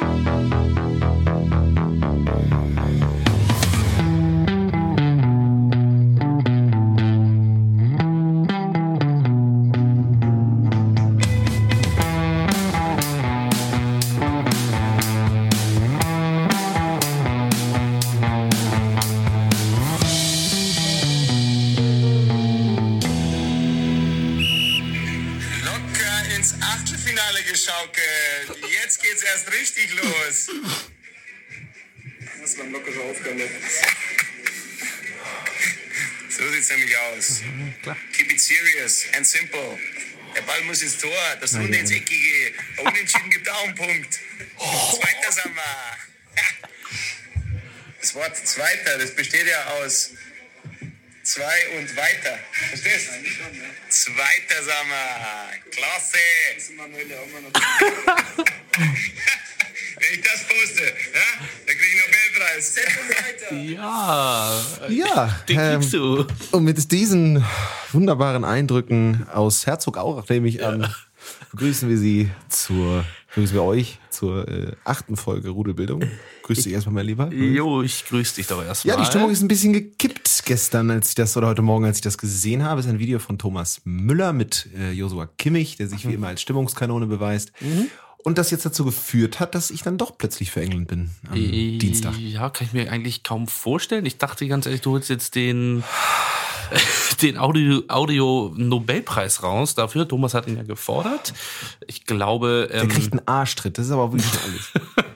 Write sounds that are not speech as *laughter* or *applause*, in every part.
なるほど。Simple. Der Ball muss ins Tor, das Runde ins Eckige. Unentschieden gibt auch einen Punkt. Zweiter sind wir. Das Wort Zweiter, das besteht ja aus zwei und weiter. Verstehst du? Zweiter sind wir. Klasse. Noch. *laughs* Wenn ich das poste, ja, dann kriege ich einen Nobelpreis. Ja, Ja, den ähm, kriegst du. und mit diesen wunderbaren Eindrücken aus Herzogaurach nehme ich an, begrüßen wir Sie zur, begrüßen wir euch zur äh, achten Folge Rudelbildung. Grüß dich erstmal, mein Lieber. Jo, ich grüße dich doch erstmal. Ja, die Stimmung ist ein bisschen gekippt gestern, als ich das, oder heute Morgen, als ich das gesehen habe. Es ist ein Video von Thomas Müller mit äh, Josua Kimmich, der sich wie immer als Stimmungskanone beweist. Und das jetzt dazu geführt hat, dass ich dann doch plötzlich für England bin am Dienstag. Ja, kann ich mir eigentlich kaum vorstellen. Ich dachte ganz ehrlich, du holst jetzt den, *laughs* den Audio, Audio Nobelpreis raus dafür. Thomas hat ihn ja gefordert. Ich glaube, Der ähm, kriegt einen Arschtritt, das ist aber wirklich alles. *laughs*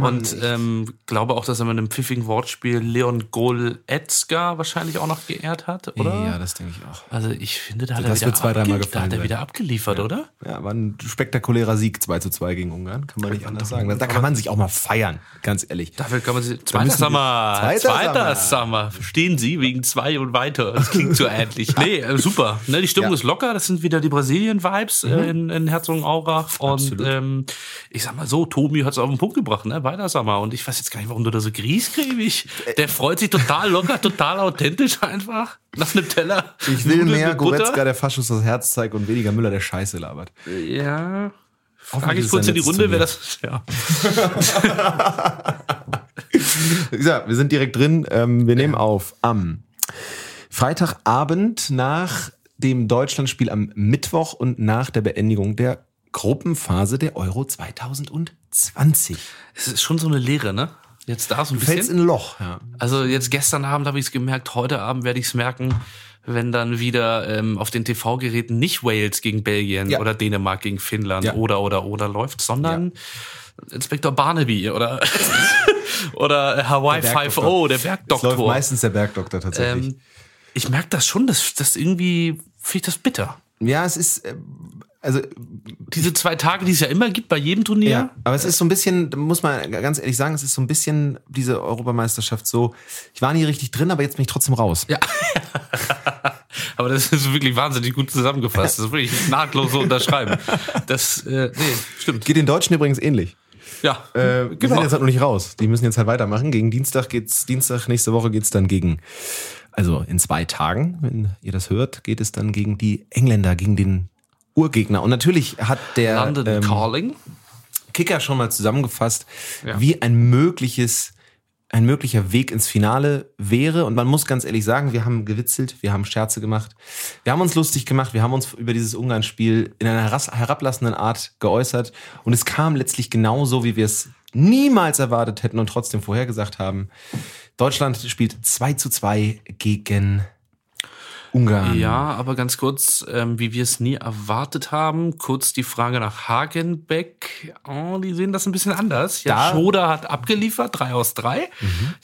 und ähm, glaube auch, dass er mit einem pfiffigen Wortspiel Leon Goretzka wahrscheinlich auch noch geehrt hat, oder? Ja, das denke ich auch. Also ich finde, da hat Das er wieder, zwei, dreimal da hat er wieder abgeliefert, oder? Ja, war ein spektakulärer Sieg 2 zu 2 gegen Ungarn, kann man nicht anders sagen. Da kann man sich auch mal feiern, ganz ehrlich. Dafür kann man sie. Zweiter Sommer. Zweiter Zweiter Sommer. Verstehen Sie? Wegen zwei und weiter. Das klingt so ähnlich. Nee, äh, super. Ne, die Stimmung Ja. ist locker. Das sind wieder die Brasilien-Vibes äh, in, in Herzogenaurach. Und ähm, ich sag mal so, Tobi hat es auf den Punkt gebracht, ne? Weiter Sommer. Und ich weiß jetzt gar nicht, warum du da so griesgrämig. Der freut sich total locker, total authentisch einfach. Nach einem Teller. Ich will Nudeln mehr. Goretzka, der Faschus das Herz zeigt und weniger Müller, der Scheiße labert. Ja. Frage ich kurz in die Runde, wer das. Ja. *laughs* Wie gesagt, wir sind direkt drin. Ähm, wir nehmen auf am Freitagabend nach dem Deutschlandspiel am Mittwoch und nach der Beendigung der Gruppenphase der Euro 2020. Es ist schon so eine Lehre, ne? Jetzt da so ein Du fällst bisschen. in ein Loch. Ja. Also jetzt gestern Abend habe ich es gemerkt, heute Abend werde ich es merken, wenn dann wieder ähm, auf den TV-Geräten nicht Wales gegen Belgien Ja. oder Dänemark gegen Finnland Ja. oder oder oder läuft, sondern Inspektor Barnaby oder *laughs* oder Hawaii Der Bergdoktor. 5 der Es läuft meistens der Bergdoktor tatsächlich. Ähm, ich merke das schon, dass das irgendwie finde ich das bitter. ja, es ist, äh, also Diese zwei Tage, die es ja immer gibt bei jedem Turnier. Ja, aber es ist so ein bisschen, muss man ganz ehrlich sagen, es ist so ein bisschen diese Europameisterschaft so, ich war nie richtig drin, aber jetzt bin ich trotzdem raus. Ja. *laughs* Aber das ist wirklich wahnsinnig gut zusammengefasst. Das will ich nahtlos so unterschreiben. Das, äh, nee, stimmt. Geht den Deutschen übrigens ähnlich. Ja, Äh, genau. sind jetzt halt noch nicht raus. Die müssen jetzt halt weitermachen. Gegen Dienstag geht's, Dienstag nächste Woche geht's dann gegen, also in zwei Tagen, wenn ihr das hört, geht es dann gegen die Engländer, gegen den Urgegner. Und natürlich hat der London ähm, Calling. Kicker schon mal zusammengefasst, Ja. wie ein mögliches, ein möglicher Weg ins Finale wäre. Und man muss ganz ehrlich sagen, wir haben gewitzelt, wir haben Scherze gemacht, wir haben uns lustig gemacht, wir haben uns über dieses Ungarn-Spiel in einer herablassenden Art geäußert. Und es kam letztlich genauso, wie wir es niemals erwartet hätten und trotzdem vorhergesagt haben. Deutschland spielt 2 zu 2 gegen Ungarn. Ja, aber ganz kurz, ähm, wie wir es nie erwartet haben, kurz die Frage nach Hagenbeck. Oh, die sehen das ein bisschen anders. Ja, Da- Schroeder hat abgeliefert, drei aus drei.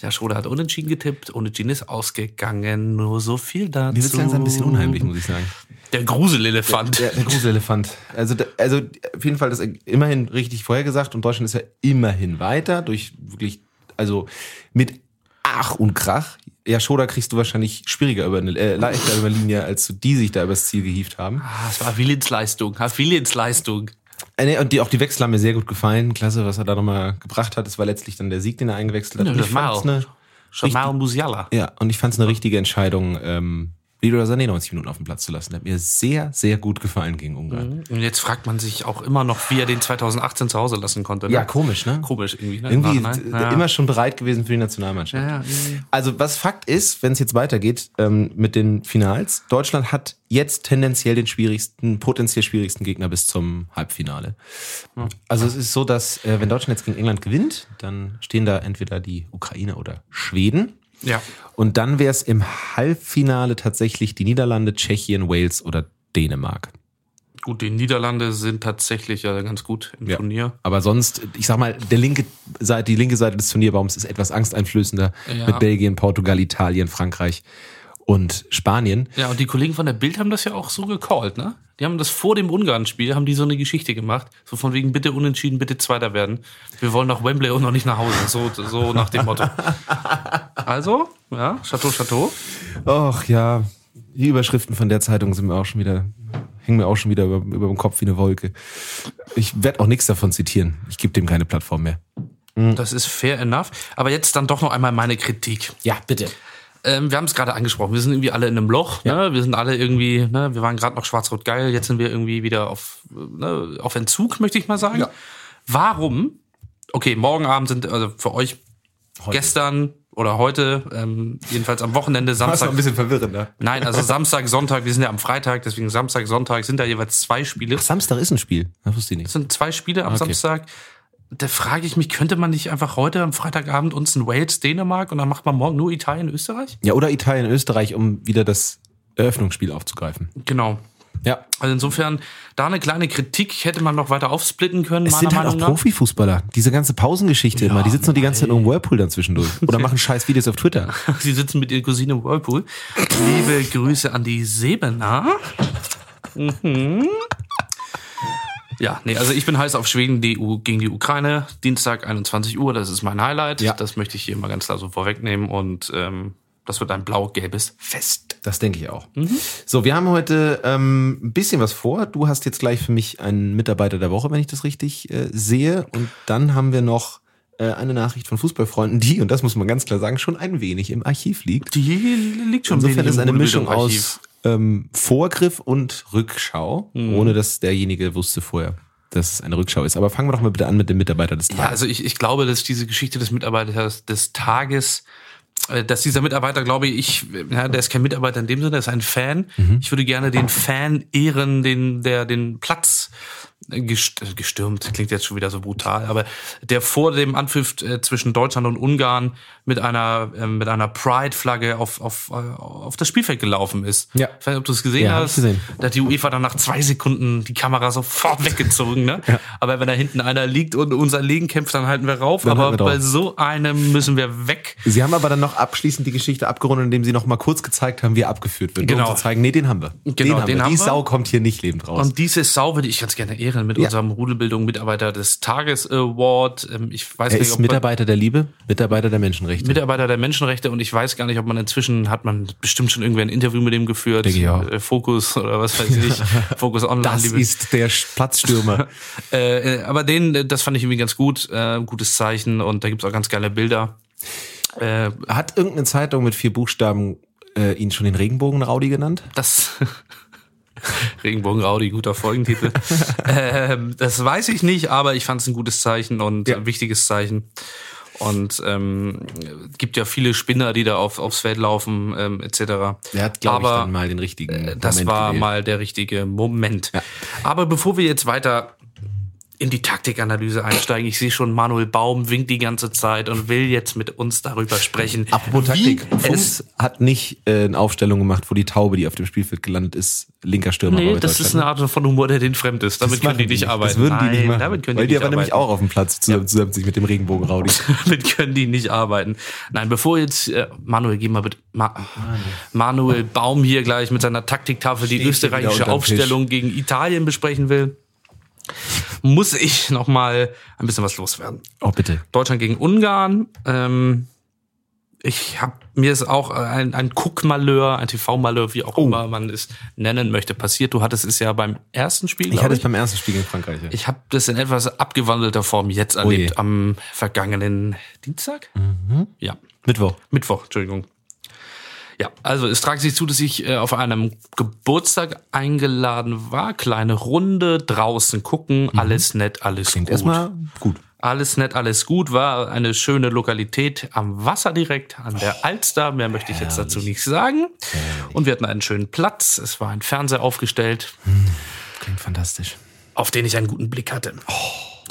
Ja, Schroeder hat unentschieden getippt, unentschieden ist ausgegangen. Nur so viel dazu. Mir wird langsam ein bisschen unheimlich, muss ich sagen. Der Gruselelefant. Der, der Gruselelefant. Also, also auf jeden Fall das immerhin richtig vorhergesagt und Deutschland ist ja immerhin weiter durch wirklich, also mit Ach und Krach. Ja, Schoda kriegst du wahrscheinlich schwieriger über eine, äh, *laughs* leichter über Linie, als die sich da übers Ziel gehievt haben. Ah, es war Willensleistung, hat Willensleistung. Äh, nee, und die, auch die Wechsel haben mir sehr gut gefallen. Klasse, was er da nochmal gebracht hat. Das war letztlich dann der Sieg, den er eingewechselt hat. Das ich fand's eine, Jamal Musiala. ja, und ich fand es eine richtige Entscheidung, ähm, Leroy Sané 90 Minuten auf dem Platz zu lassen. Der hat mir sehr, sehr gut gefallen gegen Ungarn. Und jetzt fragt man sich auch immer noch, wie er den 2018 zu Hause lassen konnte. Ne? Ja, komisch, ne? Komisch irgendwie. Ne? Irgendwie d- ja. immer schon bereit gewesen für die Nationalmannschaft. Ja, ja. Also was Fakt ist, wenn es jetzt weitergeht ähm, mit den Finals, Deutschland hat jetzt tendenziell den schwierigsten, potenziell schwierigsten Gegner bis zum Halbfinale. Also es ist so, dass äh, wenn Deutschland jetzt gegen England gewinnt, dann stehen da entweder die Ukraine oder Schweden. Ja. Und dann wäre es im Halbfinale tatsächlich die Niederlande, Tschechien, Wales oder Dänemark. Gut, die Niederlande sind tatsächlich ja ganz gut im Ja. Turnier. Aber sonst, ich sag mal, der linke Seite, die linke Seite des Turnierbaums ist etwas angsteinflößender Ja. mit Belgien, Portugal, Italien, Frankreich und Spanien. Ja, und die Kollegen von der Bild haben das ja auch so gecallt, ne? Die haben das vor dem Ungarn-Spiel, haben die so eine Geschichte gemacht. So von wegen, bitte unentschieden, bitte Zweiter werden. Wir wollen nach Wembley und noch nicht nach Hause. So, so nach dem Motto. *laughs* Also, ja, Chateau, Chateau. Ach ja, die Überschriften von der Zeitung sind mir auch schon wieder, hängen mir auch schon wieder über, über dem Kopf wie eine Wolke. Ich werde auch nichts davon zitieren. Ich gebe dem keine Plattform mehr. Das ist fair enough. Aber jetzt dann doch noch einmal meine Kritik. Ja, bitte. Ähm, wir haben es gerade angesprochen. Wir sind irgendwie alle in einem Loch. Ne? Wir sind alle irgendwie, ne? wir waren gerade noch schwarz-rot geil. Jetzt sind wir irgendwie wieder auf, ne? auf Entzug, möchte ich mal sagen. Ja. Warum? Okay, morgen Abend sind, also für euch gestern oder heute, ähm, jedenfalls am Wochenende, Das Samstag. ein bisschen verwirrender. Nein, also Samstag, Sonntag, wir sind ja am Freitag, deswegen Samstag, Sonntag sind da jeweils zwei Spiele. Samstag ist ein Spiel. Das wusste ich nicht. Es sind zwei Spiele am Okay. Samstag. Da frage ich mich, könnte man nicht einfach heute am Freitagabend uns ein Wales, Dänemark und dann macht man morgen nur Italien, Österreich? Ja, oder Italien, Österreich, um wieder das Eröffnungsspiel aufzugreifen. Genau. Ja. Also insofern, da eine kleine Kritik hätte man noch weiter aufsplitten können, Es sind halt auch Meinung. Profifußballer. Diese ganze Pausengeschichte immer. Die sitzen nur die ganze Zeit nur im Whirlpool dann zwischendurch. Oder machen *laughs* scheiß Videos auf Twitter. Sie sitzen mit ihrer Cousine im Whirlpool. Liebe Grüße an die Sebener. Mhm. Ja, nee, also ich bin heiß auf Schweden die U gegen die Ukraine. Dienstag 21 Uhr, das ist mein Highlight. Ja. Das möchte ich hier mal ganz klar so vorwegnehmen. Und ähm, das wird ein blau-gelbes Fest. Das denke ich auch. So, wir haben heute ähm, ein bisschen was vor. Du hast jetzt gleich für mich einen Mitarbeiter der Woche, wenn ich das richtig äh, sehe. Und dann haben wir noch äh, eine Nachricht von Fußballfreunden, die, und das muss man ganz klar sagen, schon ein wenig im Archiv liegt. Die liegt schon Insofern wenig ist eine Mischung aus ähm, Vorgriff und Rückschau, Mhm. ohne dass derjenige wusste vorher, dass es eine Rückschau ist. Aber fangen wir doch mal bitte an mit dem Mitarbeiter des Ja, Tages. also ich, ich glaube, dass diese Geschichte des Mitarbeiters des Tages, äh, dass dieser Mitarbeiter, glaube ich, ja, der ist kein Mitarbeiter in dem Sinne, der ist ein Fan. Ich würde gerne den Fan ehren, den, der den Platz gest- äh, gestürmt, klingt jetzt schon wieder so brutal, aber der vor dem Anpfiff äh, zwischen Deutschland und Ungarn mit einer äh, mit einer Pride-Flagge auf, auf, äh, auf das Spielfeld gelaufen ist. Ja. Ich weiß nicht, ob du es gesehen Ja, hast. gesehen. Da hat die UEFA dann nach zwei Sekunden die Kamera sofort *laughs* weggezogen. Ne? Aber wenn da hinten einer liegt und unser Legen kämpft, dann halten wir rauf. Dann aber wir bei so einem müssen wir weg. Sie haben aber dann noch abschließend die Geschichte abgerundet, indem Sie noch mal kurz gezeigt haben, wie er abgeführt wird. Genau. Um zu zeigen, nee, den haben wir. Genau, den haben den wir. haben die wir. Sau kommt hier nicht lebend raus. Und diese Sau würde ich ganz gerne ehren mit Ja. unserem Rudelbildung Mitarbeiter des Tages Award. Ähm, Ich weiß er nicht, ist ob man- Mitarbeiter der Liebe, Mitarbeiter der Menschenrechte. Mitarbeiter der Menschenrechte und ich weiß gar nicht, ob man inzwischen hat man bestimmt schon irgendwer ein Interview mit dem geführt. Denke ich auch. Äh, Fokus oder was weiß ich. *laughs* Fokus Online. das liebe- ist der Platzstürmer. *laughs* Äh, äh, aber den, das fand ich irgendwie ganz gut, gutes Zeichen und da gibt's auch ganz geile Bilder. Hat irgendeine Zeitung mit vier Buchstaben äh, ihn schon den Regenbogen-Raudi genannt? das *laughs* *laughs* Regenbogen Raudi, guter Folgentitel. *laughs* ähm, das weiß ich nicht, aber ich fand es ein gutes Zeichen und Ja. ein wichtiges Zeichen. Und ähm, gibt ja viele Spinner, die da auf, aufs Feld laufen, ähm, etc. Er hat, glaube ich, dann mal den richtigen Äh, Das Moment war gewählt. mal der richtige Moment. Ja. Aber bevor wir jetzt weiter in die Taktikanalyse einsteigen, ich sehe schon, Manuel Baum winkt die ganze Zeit und will jetzt mit uns darüber sprechen. Apropos Taktik. es, hat nicht äh, eine Aufstellung gemacht, wo die Taube, die auf dem Spielfeld gelandet ist, linker Stürmer Nee, das ist eine Art von Humor, der den fremd ist. Damit können die nicht arbeiten. Das würden die Nein, nicht machen. damit können Weil die die aber nämlich auch auf dem Platz zusammen, zusammen sich mit dem Regenbogen-Raudi. *laughs* Damit können die nicht arbeiten. Nein, bevor jetzt äh, Manuel, geh mal bitte. Ma Manuel Baum hier gleich mit seiner Taktiktafel die Steht hier österreichische. Aufstellung gegen Italien besprechen will, muss ich noch mal ein bisschen was loswerden. Oh, bitte. Deutschland gegen Ungarn. Ähm, ich habe mir ist auch ein, ein Guck-Malheur, ein TV-Malheur, wie auch immer man es nennen möchte, passiert. Du hattest es ja beim ersten Spiel. Ich hatte es beim ersten Spiel gegen Frankreich. Ja. ich habe das in etwas abgewandelter Form jetzt je. erlebt am vergangenen Dienstag. Ja, Mittwoch. Mittwoch, Entschuldigung. Ja, also es tragt sich zu, dass ich äh, auf einem Geburtstag eingeladen war. Kleine Runde, draußen gucken, alles nett, alles Mhm. Klingt gut. erstmal gut. Alles nett, alles gut. War eine schöne Lokalität am Wasser direkt, an der Alster. Mehr möchte ich jetzt dazu nicht sagen. Und wir hatten einen schönen Platz. Es war ein Fernseher aufgestellt, Klingt fantastisch. auf den ich einen guten Blick hatte.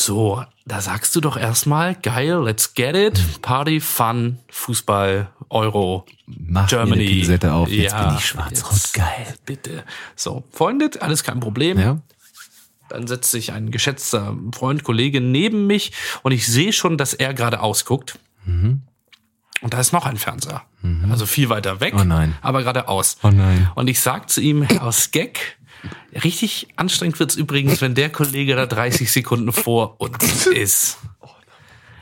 So, da sagst du doch erstmal, geil, let's get it. Party, Fun, Fußball, Euro, Mach mir Germany. eine Pinzette auf, jetzt Ja, bin ich schwarz-rot. Geil. Bitte. So, Freunde, alles kein Problem. Ja. Dann setzt sich ein geschätzter Freund, Kollege neben mich und ich sehe schon, dass er gerade ausguckt. Mhm. Und da ist noch ein Fernseher. Also viel weiter weg, Oh nein. aber geradeaus. Oh nein. Und ich sag zu ihm aus Gag, richtig anstrengend wird's übrigens, wenn der Kollege da 30 Sekunden vor uns ist.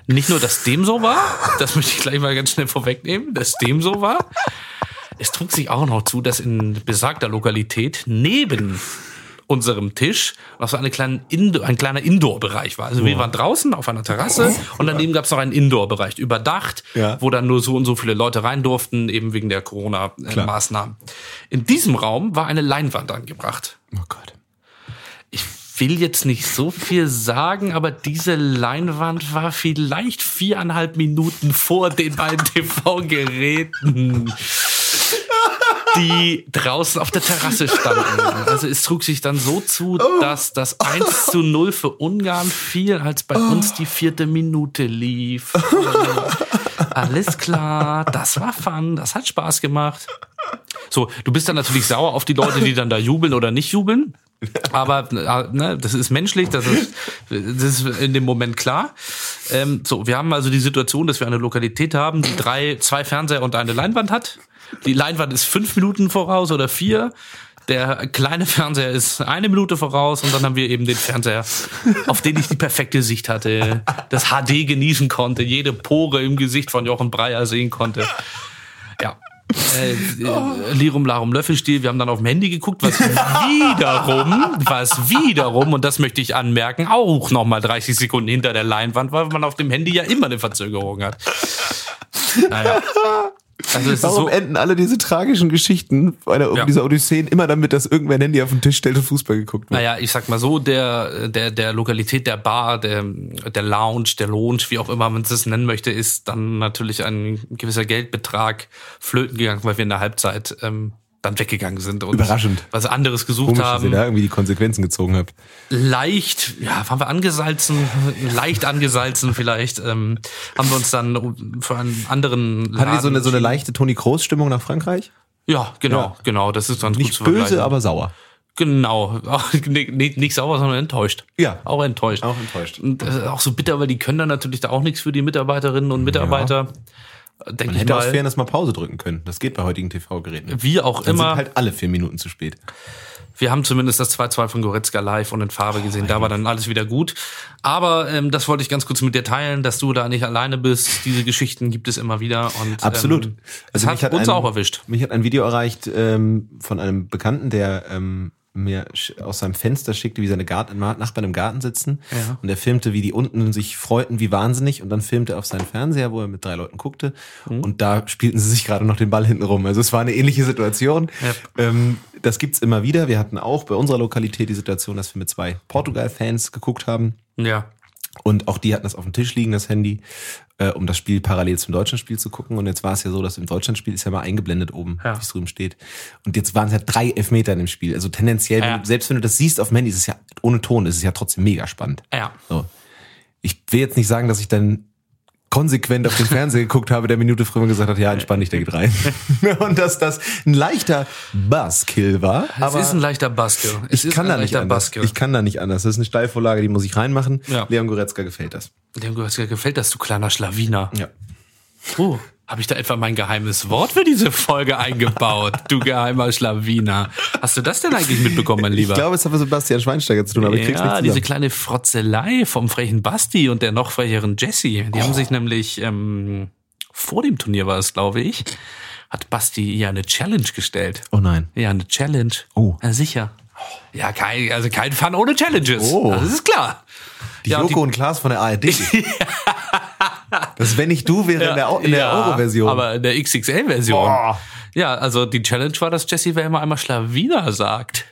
Nicht nur, dass dem so war, das möchte ich gleich mal ganz schnell vorwegnehmen, dass dem so war. Es trug sich auch noch zu, dass in besagter Lokalität neben unserem Tisch noch so eine kleine Indo ein kleiner Indoor-Bereich war. Also wir waren draußen auf einer Terrasse und daneben gab es noch einen Indoor-Bereich, überdacht, Ja. wo dann nur so und so viele Leute rein durften, eben wegen der Corona-Maßnahmen. In diesem Raum war eine Leinwand angebracht. Oh Gott. Ich will jetzt nicht so viel sagen, aber diese Leinwand war vielleicht viereinhalb Minuten vor den beiden TV-Geräten, die draußen auf der Terrasse standen. Also es trug sich dann so zu, dass das 1 zu 0 für Ungarn fiel, als bei uns die vierte Minute lief. Alles klar, das war fun, das hat Spaß gemacht. So, du bist dann natürlich sauer auf die Leute, die dann da jubeln oder nicht jubeln. Aber äh, ne, das ist menschlich, das ist, das ist in dem Moment klar. Ähm, so, wir haben also die Situation, dass wir eine Lokalität haben, die drei, zwei Fernseher und eine Leinwand hat. Die Leinwand ist fünf Minuten voraus oder vier. Der kleine Fernseher ist eine Minute voraus und dann haben wir eben den Fernseher, auf den ich die perfekte Sicht hatte, das HD genießen konnte, jede Pore im Gesicht von Jochen Breyer sehen konnte. Ja. Äh, äh, Lirum Larum Löffelstiel. Wir haben dann auf dem Handy geguckt, was wiederum, was wiederum, und das möchte ich anmerken, auch nochmal 30 Sekunden hinter der Leinwand, weil man auf dem Handy ja immer eine Verzögerung hat. Naja. Also es Warum so, enden alle diese tragischen Geschichten einer, um Ja. dieser Odysseen immer damit, dass irgendwer ein Handy auf den Tisch stellt und Fußball geguckt wird? Naja, ich sag mal so, der, der, der Lokalität der Bar, der, der Lounge, der Lounge, wie auch immer man es nennen möchte, ist dann natürlich ein gewisser Geldbetrag flöten gegangen, weil wir in der Halbzeit ähm, dann weggegangen sind und Überraschend. was anderes gesucht Komisch, dass ihr haben. da irgendwie die Konsequenzen gezogen habt. Leicht, ja, waren wir angesalzen, leicht angesalzen vielleicht, ähm, haben wir uns dann für einen anderen Hattet ihr so eine, so eine leichte Toni Kroos-Stimmung nach Frankreich? Ja, genau, Ja. genau, das ist gut Nicht vergleichen. böse, aber sauer. Genau, Auch *laughs* nicht, nicht, nicht sauer, sondern enttäuscht. Ja. Auch enttäuscht. Auch enttäuscht. Und ist auch so bitter, weil die können dann natürlich da auch nichts für die Mitarbeiterinnen und Mitarbeiter. Denke Man ich hätte aus mal. Fairness mal Pause drücken können. Das geht bei heutigen TV-Geräten. Wie auch Dann immer. sind halt alle vier Minuten zu spät. Wir haben zumindest das 2-2 von Goretzka live und in Farbe gesehen. Da war dann alles wieder gut. Aber ähm, das wollte ich ganz kurz mit dir teilen, dass du da nicht alleine bist. Diese Geschichten gibt es immer wieder. Und, Absolut. Ähm, Also es mich hat hat uns ein- auch erwischt. Mich hat ein Video erreicht ähm, von einem Bekannten, der ähm, mir aus seinem Fenster schickte, wie seine Garten Nachbarn im Garten sitzen. Ja. Und er filmte, wie die unten sich freuten, wie wahnsinnig. Und dann filmte er auf seinen Fernseher, wo er mit drei Leuten guckte. Mhm. Und da spielten sie sich gerade noch den Ball hinten rum. Also es war eine ähnliche Situation. Ja. Ähm, das gibt's immer wieder. Wir hatten auch bei unserer Lokalität die Situation, dass wir mit zwei Portugal-Fans geguckt haben. Ja. Und auch die hatten das auf dem Tisch liegen, das Handy, äh, um das Spiel parallel zum deutschen Spiel zu gucken. Und jetzt war es ja so, dass im deutschen Spiel ist ja mal eingeblendet oben, Ja. wie es drüben steht. Und jetzt waren es ja drei Elfmeter in dem Spiel. Also tendenziell, Ja. wenn selbst wenn du das siehst auf dem Handy, ist es ja ohne Ton, ist es ja trotzdem mega spannend. Ja. So. Ich will jetzt nicht sagen, dass ich dann konsequent auf den Fernseher geguckt habe, der Minute früher gesagt hat, ja, entspann dich, der geht rein. *laughs* Und dass das ein leichter Buzzkill war. Es aber ist ein leichter Buskill. Es ich ist kann ein da nicht anders. Buskill. Ich kann da nicht anders. Das ist eine Steilvorlage, die muss ich reinmachen. Ja. Leon Goretzka gefällt das. Dem Goretzka gefällt das, du kleiner Schlawiner. Ja. Oh, habe ich da etwa mein geheimes Wort für diese Folge eingebaut? Du geheimer Schlawiner. Hast du das denn eigentlich mitbekommen, mein Lieber? Ich glaube, es hat mit Sebastian Schweinsteiger zu tun, aber ich krieg's nicht ja, zusammen. diese kleine Frotzelei vom frechen Basti und der noch frecheren Jessie. Die Oh. haben sich nämlich ähm, vor dem Turnier war es, glaube ich, hat Basti ja eine Challenge gestellt. oh nein. Ja, eine Challenge. Oh. Ja, sicher. Ja, kein, also kein Fun ohne Challenges. Oh. Das ist klar. Die Ja, und Joko und Klaas von der ARD. *laughs* *laughs* das wenn nicht du wäre in der, in der ja, Euro-Version. Aber in der XXL-Version. Ja, also die Challenge war, dass Jesse Wellmer einmal Schlawiner sagt.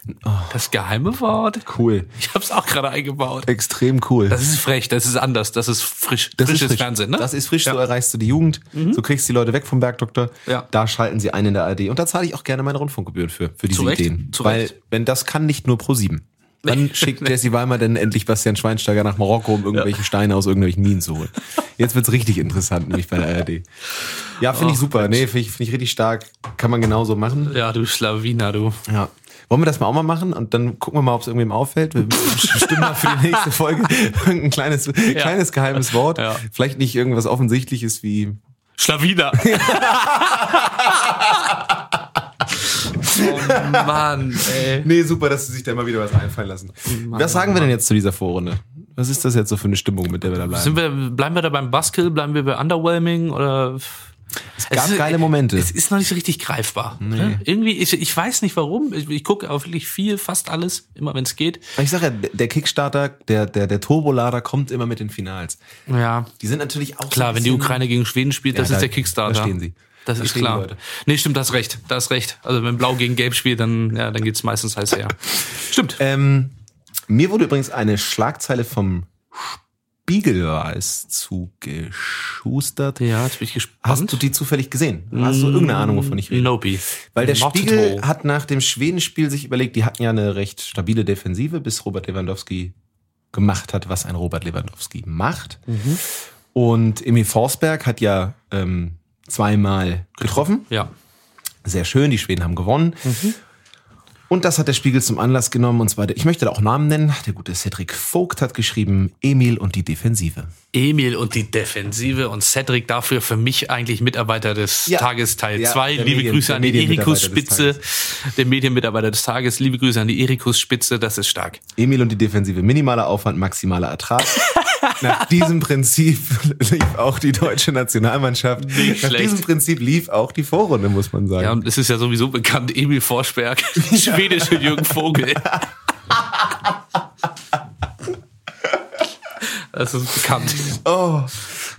Das geheime Wort. Cool. Ich hab's auch gerade eingebaut. Extrem cool. Das ist frech, das ist anders, das ist frisch, Das frisches ist frisch. Fernsehen, ne? Das ist frisch, so erreichst du die Jugend, so kriegst die Leute weg vom Bergdoktor. Ja. Da schalten sie ein in der ARD. Und da zahle ich auch gerne meine Rundfunkgebühren für, für diese Zu Ideen. zu Weil, wenn das kann, nicht nur pro sieben. Dann schickt Jesse Weimer denn endlich Bastian Schweinsteiger nach Marokko, um irgendwelche Steine aus irgendwelchen Minen zu holen. Jetzt wird's richtig interessant, nämlich bei der ARD. Ja, finde ich super. Nee, finde ich, finde ich richtig stark. Kann man genauso machen. ja, du Schlawiner, du. Ja. Wollen wir das mal auch mal machen und dann gucken wir mal, ob es irgendwem auffällt. Wir bestimmen mal für die nächste Folge *laughs* irgendein kleines, kleines geheimes Wort. Ja. Vielleicht nicht irgendwas Offensichtliches wie Schlawiner. *laughs* *laughs* *laughs* Mann, ey. Nee, super, dass sie sich da mal wieder was einfallen lassen. was sagen wir denn jetzt zu dieser Vorrunde? Was ist das jetzt so für eine Stimmung, mit der wir da bleiben? Sind wir, bleiben wir da beim Buskill, bleiben wir bei Underwhelming oder? Es gab geile Momente. Es ist noch nicht so richtig greifbar. Ne? Irgendwie, ich, ich weiß nicht warum. Ich, ich gucke auch wirklich viel, fast alles, immer wenn es geht. ich sag ja, der Kickstarter, der, der, der Turbolader kommt immer mit den Finals. Ja. Die sind natürlich auch so Klar, wenn die Ukraine gegen Schweden spielt, das Ja, ist da- der Kickstarter. da stehen sie. Das Da ist klar. Leute. Nee, stimmt, das recht. Das ist recht. Also wenn Blau gegen Gelb spielt, dann, ja, dann geht's meistens heiß her. *laughs* Stimmt. Ähm, mir wurde übrigens eine Schlagzeile vom Spiegelreis zugeschustert. ja, jetzt bin ich gespannt. Hast du die zufällig gesehen? Hast du irgendeine Ahnung, wovon ich rede? Nope. Weil der Not Spiegel hat nach dem Schwedenspiel sich überlegt, die hatten ja eine recht stabile Defensive, bis Robert Lewandowski gemacht hat, was ein Robert Lewandowski macht. Und Emil Forsberg hat ja ähm, zweimal getroffen. Ja. Sehr schön, die Schweden haben gewonnen. Und das hat der Spiegel zum Anlass genommen. Und zwar, ich möchte da auch Namen nennen. Der gute Cedric Vogt hat geschrieben, Emil und die Defensive. Emil und die Defensive und Cedric dafür für mich eigentlich Mitarbeiter des Ja. Tages Teil Ja, 2. der Liebe Medien- Grüße an die des Erikus-Spitze, der Medienmitarbeiter des Tages. Liebe Grüße an die Erikus-Spitze, das ist stark. Emil und die Defensive. Minimaler Aufwand, maximaler Ertrag. *laughs* Nach diesem Prinzip lief auch die deutsche Nationalmannschaft. Nicht Nach schlecht. diesem Prinzip lief auch die Vorrunde, muss man sagen. Ja, und es ist ja sowieso bekannt, Emil Forsberg, *laughs* schwedische Jürgen Vogel. *laughs* Das ist bekannt. Oh.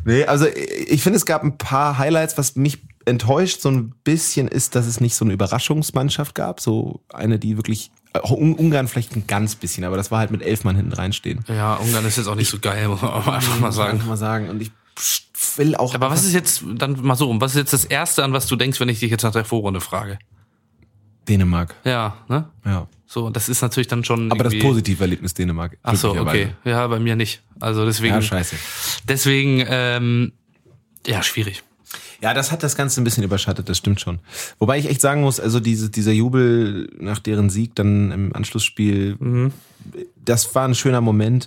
Nee, also ich finde, es gab ein paar Highlights, was mich enttäuscht so ein bisschen ist, dass es nicht so eine Überraschungsmannschaft gab. So eine, die wirklich, Un- Ungarn vielleicht ein ganz bisschen, aber das war halt mit elf Mann hinten reinstehen. Ja, Ungarn ist jetzt auch nicht so geil, muss man einfach mal sagen. Einfach mal sagen. Und ich will auch. Aber was ist jetzt, dann mal so rum, was ist jetzt das Erste, an was du denkst, wenn ich dich jetzt nach der Vorrunde frage? Dänemark. Ja, ne? Ja. So, und das ist natürlich dann schon. Aber das positive Erlebnis Dänemark. Ach so, okay. Ja, bei mir nicht. Also deswegen. Ja, scheiße. Deswegen, ähm, ja, schwierig. Ja, das hat das Ganze ein bisschen überschattet, das stimmt schon. Wobei ich echt sagen muss, also diese, dieser Jubel nach deren Sieg dann im Anschlussspiel, das war ein schöner Moment.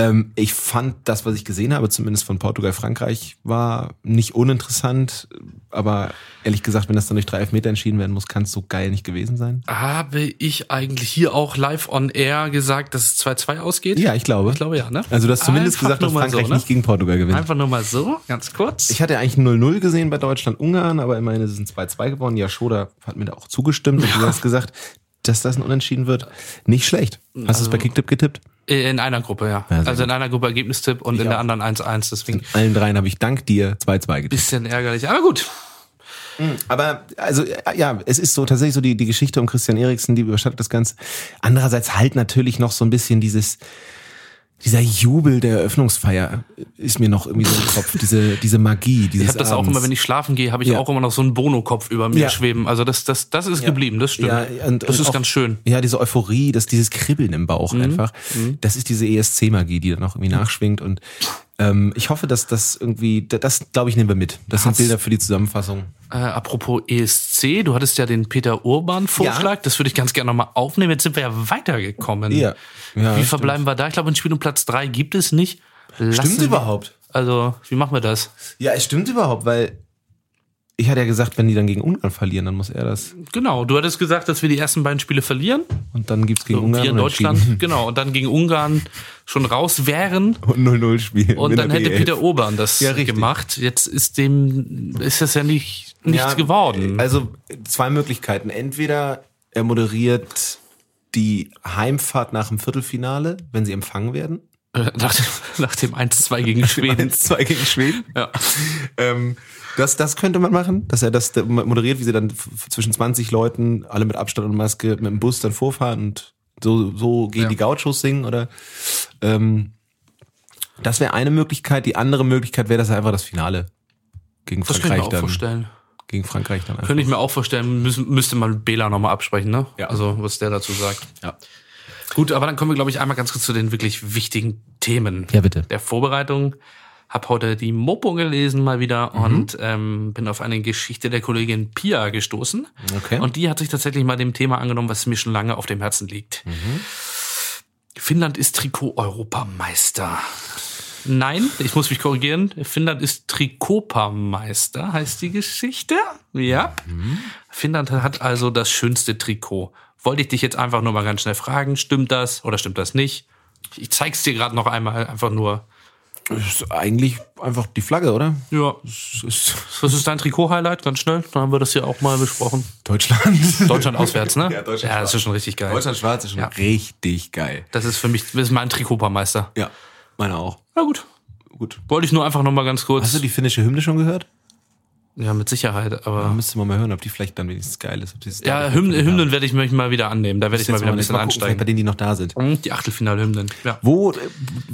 Ähm, ich fand das, was ich gesehen habe, zumindest von Portugal, Frankreich, war nicht uninteressant. Aber ehrlich gesagt, wenn das dann durch drei Elfmeter entschieden werden muss, kann es so geil nicht gewesen sein. Habe ich eigentlich hier auch live on air gesagt, dass es 2-2 ausgeht? Ja, ich glaube. Ich glaube ja, ne? Also du hast zumindest Einfach gesagt, dass Frankreich so, ne? nicht gegen Portugal gewinnt. Einfach nur mal so, ganz kurz. Ich hatte eigentlich ein 0-0 gesehen bei Deutschland-Ungarn, aber immerhin ist es ein 2-2 geworden. Ja, Schoda hat mir da auch zugestimmt und *laughs* du hast gesagt, dass das ein Unentschieden wird. Nicht schlecht. Hast du es bei Kicktipp getippt? In einer Gruppe, ja. Ja, also in einer Gruppe Ergebnistipp und in der auch. anderen 1-1. Deswegen Allen dreien habe ich dank dir 2-2 getippt. bisschen ärgerlich. Aber gut. Aber also ja, es ist so tatsächlich so die, die Geschichte um Christian Eriksen, die überschattet das Ganze. Andererseits halt natürlich noch so ein bisschen dieses dieser Jubel der Eröffnungsfeier ist mir noch irgendwie so im Kopf. Diese, diese Magie, dieses Ich habe das auch immer, wenn ich schlafen gehe, habe ich Ja. auch immer noch so einen Bono-Kopf über mir Ja. schweben. Also das, das, das ist geblieben, das stimmt. Ja, und, das und ist auch, ganz schön. Ja, diese Euphorie, das, dieses Kribbeln im Bauch Mhm. einfach. Das ist diese ESC-Magie, die dann auch irgendwie nachschwingt. Und ähm, ich hoffe, dass das irgendwie, das, glaube ich, nehmen wir mit. Das sind Hat's- Bilder für die Zusammenfassung. Äh, apropos ESC, du hattest ja den Peter Urban-Vorschlag, das würde ich ganz gerne nochmal aufnehmen. Jetzt sind wir ja weitergekommen. Ja. Ja, wie stimmt. verbleiben wir da? Ich glaube, in Spiel um Platz drei gibt es nicht. Lassen Stimmt überhaupt? Also, wie machen wir das? Ja, es stimmt überhaupt, weil ich hatte ja gesagt, wenn die dann gegen Ungarn verlieren, dann muss er das. Genau, du hattest gesagt, dass wir die ersten beiden Spiele verlieren. Und dann gibt's gegen Und Ungarn wir in. Deutschland, genau, und dann gegen Ungarn schon raus wären. und 0-0 spielen. Und dann hätte B11. Peter Urban das Ja, gemacht. Jetzt ist dem, ist das ja nicht, nichts Ja, geworden. Also zwei Möglichkeiten. Entweder er moderiert die Heimfahrt nach dem Viertelfinale, wenn sie empfangen werden. Äh, Nach, dem- *laughs* nach dem 1-2 gegen Schweden. 1-2 gegen Schweden. Ja. Ähm, das, das könnte man machen, dass er das moderiert, wie sie dann zwischen 20 Leuten, alle mit Abstand und Maske, mit dem Bus dann vorfahren und so, so gegen Ja. die Gauchos singen oder ähm, das wäre eine Möglichkeit. Die andere Möglichkeit wäre, dass er einfach das Finale gegen Das könnte ich mir Frankreich auch dann vorstellen. gegen Frankreich dann einfach. Könnte ich mir auch vorstellen, müssen, müsste man Bela nochmal absprechen, ne? Ja. Also, was der dazu sagt. Ja. Gut, aber dann kommen wir, glaube ich, einmal ganz kurz zu den wirklich wichtigen Themen Ja, bitte. der Vorbereitung. Hab heute die Mopo gelesen mal wieder Mhm. und ähm, bin auf eine Geschichte der Kollegin Pia gestoßen. Okay. Und die hat sich tatsächlich mal dem Thema angenommen, was mir schon lange auf dem Herzen liegt. Mhm. Finnland ist Trikot-Europameister. Nein, ich muss mich korrigieren. Finnland ist Trikotmeister, heißt die Geschichte. Ja. Finnland hat also das schönste Trikot. Wollte ich dich jetzt einfach nur mal ganz schnell fragen, stimmt das oder stimmt das nicht? Ich zeig's dir gerade noch einmal, einfach nur. Das ist eigentlich einfach die Flagge, oder? Ja. Das ist Was ist dein Trikot-Highlight? Ganz schnell. Dann haben wir das hier auch mal besprochen. Deutschland. Deutschland auswärts, ne? *laughs* Ja, Deutschland Ja, das ist schon richtig geil. Deutschland schwarz ist schon Ja. richtig geil. Das ist für mich, das ist mein Trikotmeister. Ja, meine auch. Na gut. Gut. Wollte ich nur einfach noch mal ganz kurz. Hast du die finnische Hymne schon gehört? Ja, mit Sicherheit, Da aber. müsste man mal hören, ob die vielleicht dann wenigstens geil ist. Ob die Ja, da- Hymnen, werde ich mich mal wieder annehmen. Da werde ich mal wieder ein bisschen mal gucken, bei denen, die noch da sind. Und die Achtelfinalhymnen. Ja. Wo äh,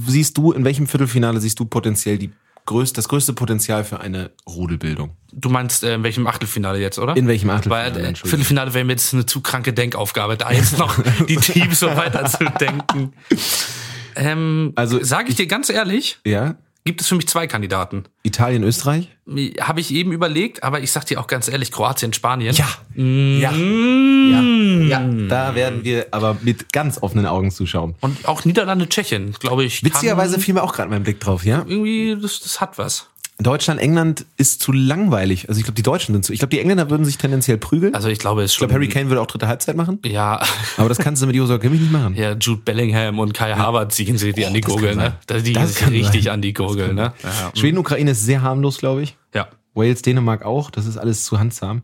siehst du, in welchem Viertelfinale siehst du potenziell die größte, das größte Potenzial für eine Rudelbildung? Du meinst, äh, in welchem Achtelfinale jetzt, oder? In welchem Achtelfinale? Weil äh. Viertelfinale wäre mir jetzt eine zu kranke Denkaufgabe, da jetzt noch *laughs* die Teams so weiter zu denken. Ähm, Also, also sage ich dir ganz ehrlich, Ja, gibt es für mich zwei Kandidaten. Italien, Österreich? Habe ich eben überlegt, aber ich sag dir auch ganz ehrlich, Kroatien, Spanien. Ja. Ja. ja. Ja. Da werden wir aber mit ganz offenen Augen zuschauen. Und auch Niederlande, Tschechien, glaube ich. Witzigerweise fiel mir auch gerade mein Blick drauf, ja? Irgendwie, das, das hat was. Deutschland, England ist zu langweilig. Also ich glaube, die Deutschen sind zu. Ich glaube, die Engländer würden sich tendenziell prügeln. Also ich glaube, es ich glaube. Harry Kane würde auch dritte Halbzeit machen. Ja, Aber das kannst du mit Joshua Kimmich nicht machen. ja, Jude Bellingham und Kai Havertz ziehen sich die an die Gurgel, ne? liegen Das sich richtig sein. an die Gurgel, ne? Ja. Schweden, Ukraine ist sehr harmlos, glaube ich. ja. Wales, Dänemark auch. Das ist alles zu handsam.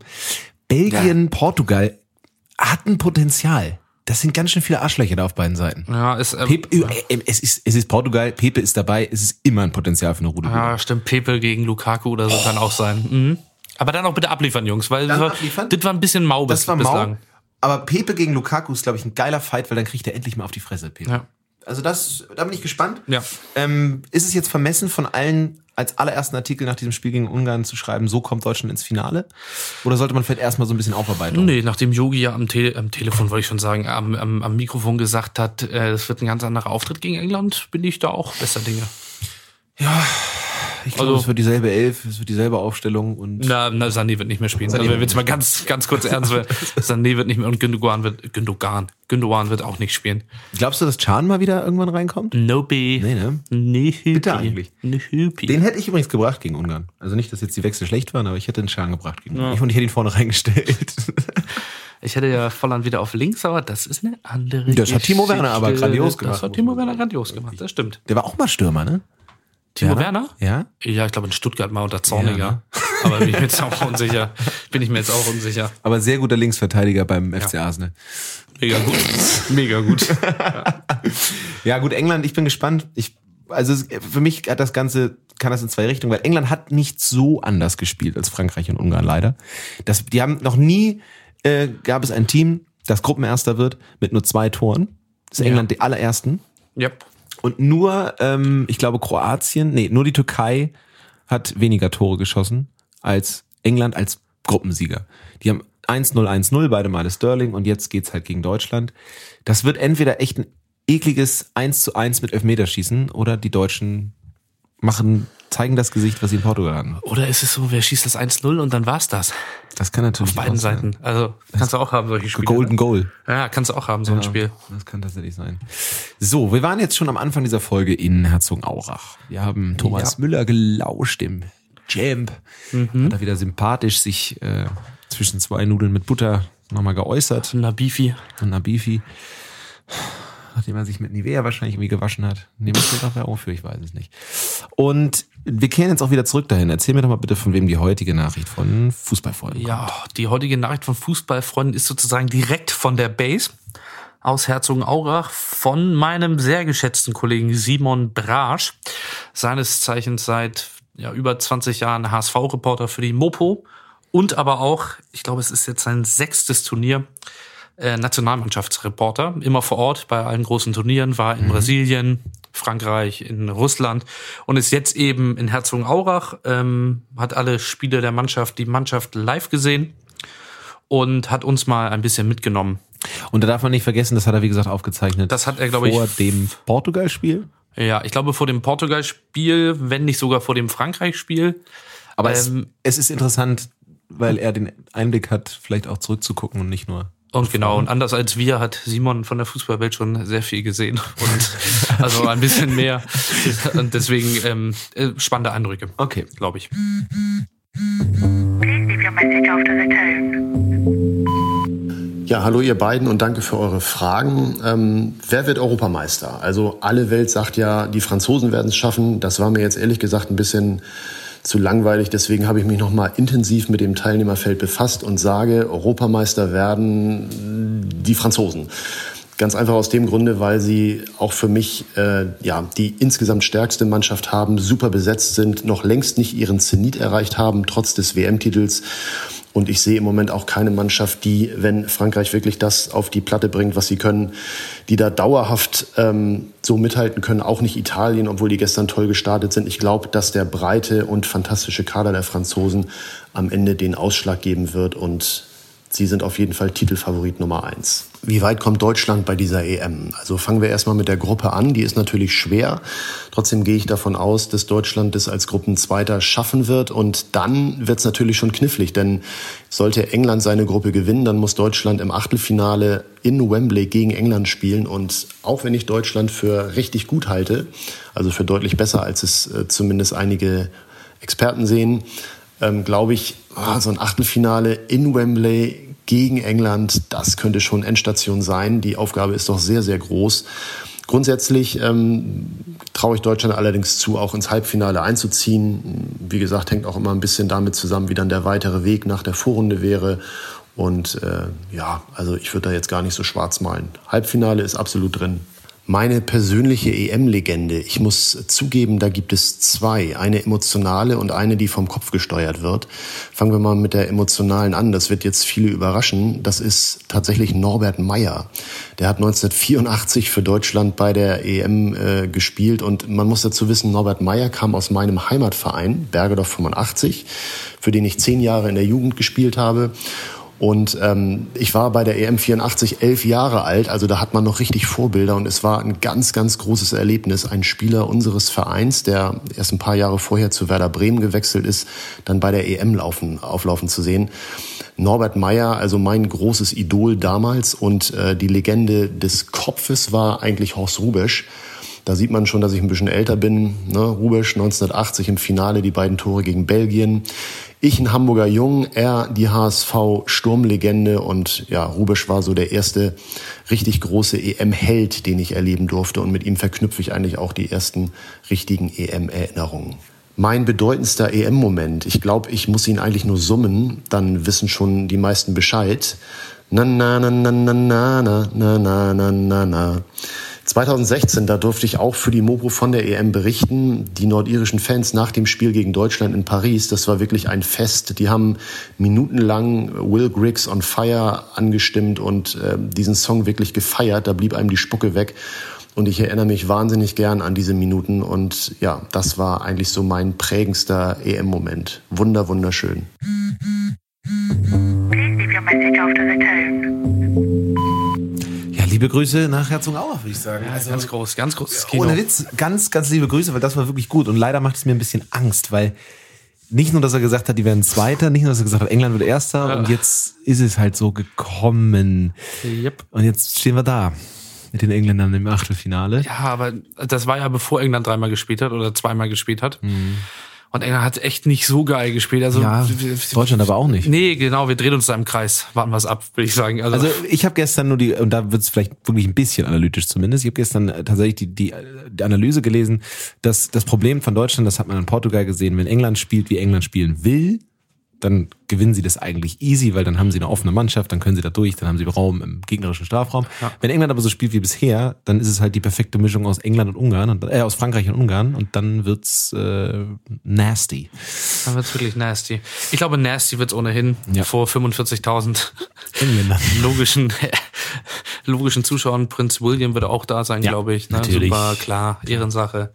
Belgien, Portugal hatten Potenzial. Das sind ganz schön viele Arschlöcher da auf beiden Seiten. Ja, ist, ähm, Pepe, äh, es, ist, es ist Portugal, Pepe ist dabei, es ist immer ein Potenzial für eine Rudelbildung. ja, stimmt, Pepe gegen Lukaku oder so kann auch sein. Mhm. Aber dann auch bitte abliefern, Jungs, weil das war, abliefern? das war ein bisschen mau bis, Das war bislang. mau. Aber Pepe gegen Lukaku ist, glaube ich, ein geiler Fight, weil dann kriegt er endlich mal auf die Fresse, Pepe. Ja. Also das, da bin ich gespannt. Ja. Ähm, ist es jetzt vermessen von allen als allerersten Artikel nach diesem Spiel gegen Ungarn zu schreiben, so kommt Deutschland ins Finale? Oder sollte man vielleicht erstmal so ein bisschen aufarbeiten? Nee, nachdem Yogi ja am, Tele am Telefon, wollte ich schon sagen, am, am, am Mikrofon gesagt hat, äh, es wird ein ganz anderer Auftritt gegen England, bin ich da auch besser Dinge. Ich glaube, Also- es wird dieselbe Elf, es wird dieselbe Aufstellung und Na, na Sané wird nicht mehr spielen. Sané also wenn wird jetzt mal ganz, ganz kurz ernst werden. *laughs* Sané wird nicht mehr und Gündogan wird, Gündogan, Gündogan wird auch nicht spielen. glaubst du, dass Chan mal wieder irgendwann reinkommt? Nope. Nee, ne? Nee, Bitte eigentlich. Nope. Den hätte ich übrigens gebracht gegen Ungarn. Also nicht, dass jetzt die Wechsel schlecht waren, aber ich hätte den Chan gebracht gegen Ungarn. Ich und ich hätte ihn vorne reingestellt. *laughs* Ich hätte ja Volland wieder auf links, aber das ist eine andere Das hat Timo Werner aber Geschichte. grandios gemacht, Das hat Timo Werner grandios gemacht, das stimmt. Der war auch mal Stürmer, ne? Timo Werner? Ja? Ja, ich glaube in Stuttgart mal unter Zorniger. Ja, ne? *laughs* Aber bin ich mir jetzt auch unsicher. Bin ich mir jetzt auch unsicher. Aber sehr guter Linksverteidiger beim FC Arsenal. Mega gut. Mega gut. *laughs* Ja, gut, England, ich bin gespannt. Ich, also für mich hat das Ganze, kann das in zwei Richtungen, weil England hat nicht so anders gespielt als Frankreich und Ungarn leider. Das, die haben noch nie, äh, gab es ein Team, das Gruppenerster wird, mit nur zwei Toren. Das ist Ja. England die allerersten. Yep. Und nur, ähm, ich glaube, Kroatien, nee, nur die Türkei hat weniger Tore geschossen als England als Gruppensieger. Die haben 1-0, 1-0, beide Male Sterling und jetzt geht's halt gegen Deutschland. Das wird entweder echt ein ekliges 1 zu 1 mit Elfmeterschießen oder die Deutschen machen, zeigen das Gesicht, was sie in Portugal hatten. Oder ist es so, wer schießt das 1-0 und dann war's das? Das kann natürlich Auf beiden sein. Seiten. Also kannst du auch haben, solche Spiele. Golden Goal. Ja, kannst du auch haben, so ein Spiel. Das kann tatsächlich sein. So, wir waren jetzt schon am Anfang dieser Folge in Herzogenaurach. Wir haben Thomas Ja. Müller gelauscht im Jamp. Mhm. Hat er wieder sympathisch sich äh, zwischen zwei Nudeln mit Butter nochmal geäußert. Na, Beefy. Und Nabifi. Nachdem er sich mit Nivea wahrscheinlich irgendwie gewaschen hat. Nehmen wir doch wer auf für, ich weiß es nicht. Und wir kehren jetzt auch wieder zurück dahin. Erzähl mir doch mal bitte, von wem die heutige Nachricht von Fußballfreunden kommt. Ja, die heutige Nachricht von Fußballfreunden ist sozusagen direkt von der Base. aus Herzogenaurach von meinem sehr geschätzten Kollegen Simon Brasch, seines Zeichens seit ja, über 20 Jahren HSV-Reporter für die Mopo und aber auch, ich glaube, es ist jetzt sein sechstes Turnier, äh, Nationalmannschaftsreporter, immer vor Ort bei allen großen Turnieren, war in mhm. Brasilien, Frankreich, in Russland und ist jetzt eben in Herzogenaurach, ähm, hat alle Spiele der Mannschaft, die Mannschaft live gesehen und hat uns mal ein bisschen mitgenommen. Und da darf man nicht vergessen, das hat er wie gesagt aufgezeichnet. Das hat er, glaube ich, vor dem Portugal-Spiel. Ja, ich glaube vor dem Portugal-Spiel, wenn nicht sogar vor dem Frankreich-Spiel. Aber ähm, es, es ist interessant, weil er den Einblick hat, vielleicht auch zurückzugucken und nicht nur und genau, und anders als wir hat Simon von der Fußballwelt schon sehr viel gesehen und also ein bisschen mehr. Und deswegen ähm, äh, spannende Eindrücke. Okay, glaube ich. Ja, hallo ihr beiden und danke für eure Fragen. Ähm, wer wird Europameister? Also alle Welt sagt ja, die Franzosen werden es schaffen. Das war mir jetzt ehrlich gesagt ein bisschen zu langweilig. Deswegen habe ich mich nochmal intensiv mit dem Teilnehmerfeld befasst und sage, Europameister werden die Franzosen. Ganz einfach aus dem Grunde, weil sie auch für mich äh, ja die insgesamt stärkste Mannschaft haben, super besetzt sind, noch längst nicht ihren Zenit erreicht haben, trotz des WM-Titels und ich sehe im Moment auch keine Mannschaft, die, wenn Frankreich wirklich das auf die Platte bringt, was sie können, die da dauerhaft ähm, so mithalten können. Auch nicht Italien, obwohl die gestern toll gestartet sind. Ich glaube, dass der breite und fantastische Kader der Franzosen am Ende den Ausschlag geben wird und sie sind auf jeden Fall Titelfavorit Nummer eins. Wie weit kommt Deutschland bei dieser EM? Also fangen wir erstmal mit der Gruppe an. Die ist natürlich schwer. Trotzdem gehe ich davon aus, dass Deutschland es als Gruppenzweiter schaffen wird. Und dann wird es natürlich schon knifflig, denn sollte England seine Gruppe gewinnen, dann muss Deutschland im Achtelfinale in Wembley gegen England spielen. Und auch wenn ich Deutschland für richtig gut halte, also für deutlich besser, als es äh, zumindest einige Experten sehen, ähm, glaube ich, oh, so ein Achtelfinale in Wembley gegen England, das könnte schon Endstation sein. Die Aufgabe ist doch sehr, sehr groß. Grundsätzlich ähm, traue ich Deutschland allerdings zu, auch ins Halbfinale einzuziehen. Wie gesagt, hängt auch immer ein bisschen damit zusammen, wie dann der weitere Weg nach der Vorrunde wäre. Und äh, ja, also ich würde da jetzt gar nicht so schwarz malen. Halbfinale ist absolut drin. Meine persönliche EM-Legende. Ich muss zugeben, da gibt es zwei. Eine emotionale und eine, die vom Kopf gesteuert wird. Fangen wir mal mit der emotionalen an. Das wird jetzt viele überraschen. Das ist tatsächlich Norbert Meyer. Der hat 1984 für Deutschland bei der EM äh, gespielt. Und man muss dazu wissen, Norbert Meyer kam aus meinem Heimatverein, Bergedorf 85, für den ich zehn Jahre in der Jugend gespielt habe. Und ähm, ich war bei der EM 84 elf Jahre alt, also da hat man noch richtig Vorbilder und es war ein ganz, ganz großes Erlebnis, einen Spieler unseres Vereins, der erst ein paar Jahre vorher zu Werder Bremen gewechselt ist, dann bei der EM laufen, auflaufen zu sehen. Norbert Meyer, also mein großes Idol damals und äh, die Legende des Kopfes war eigentlich Horst Rubesch. Da sieht man schon, dass ich ein bisschen älter bin. Ne? Rubesch 1980 im Finale, die beiden Tore gegen Belgien. Ich ein Hamburger Jung, er die HSV-Sturmlegende und ja, Rubisch war so der erste richtig große EM-Held, den ich erleben durfte und mit ihm verknüpfe ich eigentlich auch die ersten richtigen EM-Erinnerungen. Mein bedeutendster EM-Moment, ich glaube, ich muss ihn eigentlich nur summen, dann wissen schon die meisten Bescheid. Na na na na na na na na na na na. 2016, da durfte ich auch für die Mopo von der EM berichten. Die nordirischen Fans nach dem Spiel gegen Deutschland in Paris, das war wirklich ein Fest. Die haben minutenlang Will Griggs on Fire angestimmt und äh, diesen Song wirklich gefeiert. Da blieb einem die Spucke weg. Und ich erinnere mich wahnsinnig gern an diese Minuten. Und ja, das war eigentlich so mein prägendster EM-Moment. Wunder, wunderschön. Please Liebe Grüße nach Herzogenaurach, würde ich sagen. Also, ganz groß, ganz groß. Kino. Ohne Witz, ganz, ganz liebe Grüße, weil das war wirklich gut. Und leider macht es mir ein bisschen Angst, weil nicht nur, dass er gesagt hat, die werden Zweiter, nicht nur, dass er gesagt hat, England wird Erster. Ja. Und jetzt ist es halt so gekommen. Yep. Und jetzt stehen wir da mit den Engländern im Achtelfinale. Ja, aber das war ja bevor England dreimal gespielt hat oder zweimal gespielt hat. Mhm. Und England hat echt nicht so geil gespielt. Also ja, Deutschland aber auch nicht. Nee, genau, wir drehen uns da im Kreis. Warten wir es ab, würde ich sagen. Also, also ich habe gestern nur die, und da wird es vielleicht wirklich ein bisschen analytisch zumindest, ich habe gestern tatsächlich die, die, die Analyse gelesen, dass das Problem von Deutschland, das hat man in Portugal gesehen, wenn England spielt, wie England spielen will, dann gewinnen sie das eigentlich easy, weil dann haben sie eine offene Mannschaft, dann können sie da durch, dann haben sie Raum im gegnerischen Strafraum. Wenn England aber so spielt wie bisher, dann ist es halt die perfekte Mischung aus England und Ungarn, und, äh, aus Frankreich und Ungarn und dann wird's äh, nasty. Dann wird's wirklich nasty. Ich glaube, nasty wird's ohnehin Ja. vor 45.000 Engländer. *laughs* logischen, logischen Zuschauern. Prinz William wird auch da sein, Ja, glaube ich. Ne? natürlich. Super, klar, Ehrensache.